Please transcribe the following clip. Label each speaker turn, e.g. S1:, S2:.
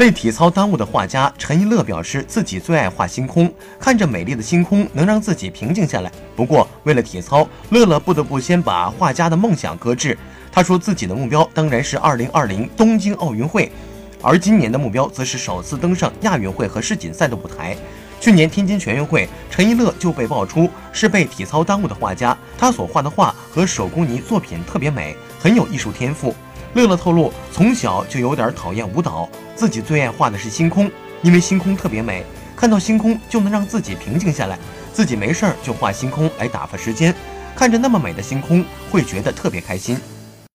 S1: 被体操耽误的画家陈一乐表示，自己最爱画星空，看着美丽的星空能让自己平静下来。不过，为了体操，乐乐不得不先把画家的梦想搁置。他说自己的目标当然是2020东京奥运会，而今年的目标则是首次登上亚运会和世锦赛的舞台。去年天津全运会，陈一乐就被爆出是被体操耽误的画家，他所画的画和手工泥作品特别美，很有艺术天赋。乐乐透露，从小就有点讨厌舞蹈，自己最爱画的是星空，因为星空特别美，看到星空就能让自己平静下来，自己没事儿就画星空来打发时间，看着那么美的星空会觉得特别开心。